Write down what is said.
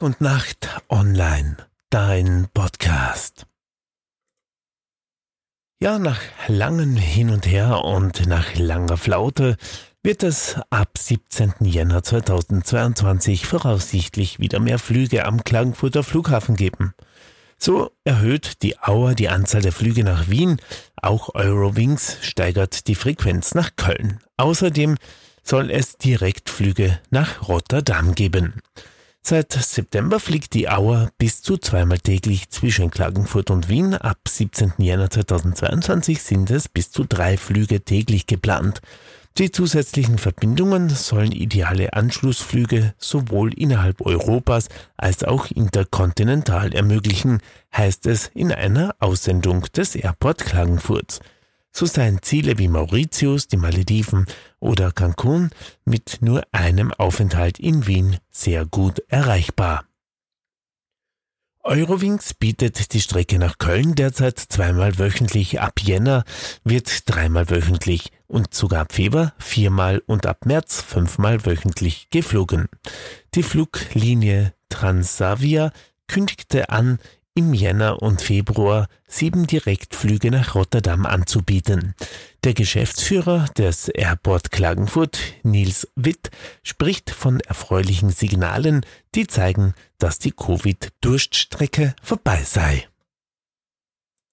und Nacht online, dein Podcast. Ja, nach langem Hin und Her und nach langer Flaute wird es ab 17. Jänner 2022 voraussichtlich wieder mehr Flüge am Klagenfurter Flughafen geben. So erhöht die Auer die Anzahl der Flüge nach Wien, auch Eurowings steigert die Frequenz nach Köln. Außerdem soll es Direktflüge nach Rotterdam geben. Seit September fliegt die Auer bis zu zweimal täglich zwischen Klagenfurt und Wien. Ab 17. Jänner 2022 sind es bis zu drei Flüge täglich geplant. Die zusätzlichen Verbindungen sollen ideale Anschlussflüge sowohl innerhalb Europas als auch interkontinental ermöglichen, heißt es in einer Aussendung des Airport Klagenfurt. So seien Ziele wie Mauritius, die Malediven oder Cancun mit nur einem Aufenthalt in Wien sehr gut erreichbar. Eurowings bietet die Strecke nach Köln derzeit zweimal wöchentlich. Ab Jänner wird dreimal wöchentlich und sogar ab Februar viermal und ab März fünfmal wöchentlich geflogen. Die Fluglinie Transavia kündigte an, im Jänner und Februar sieben Direktflüge nach Rotterdam anzubieten. Der Geschäftsführer des Airport Klagenfurt, Nils Witt, spricht von erfreulichen Signalen, die zeigen, dass die Covid-Durststrecke vorbei sei.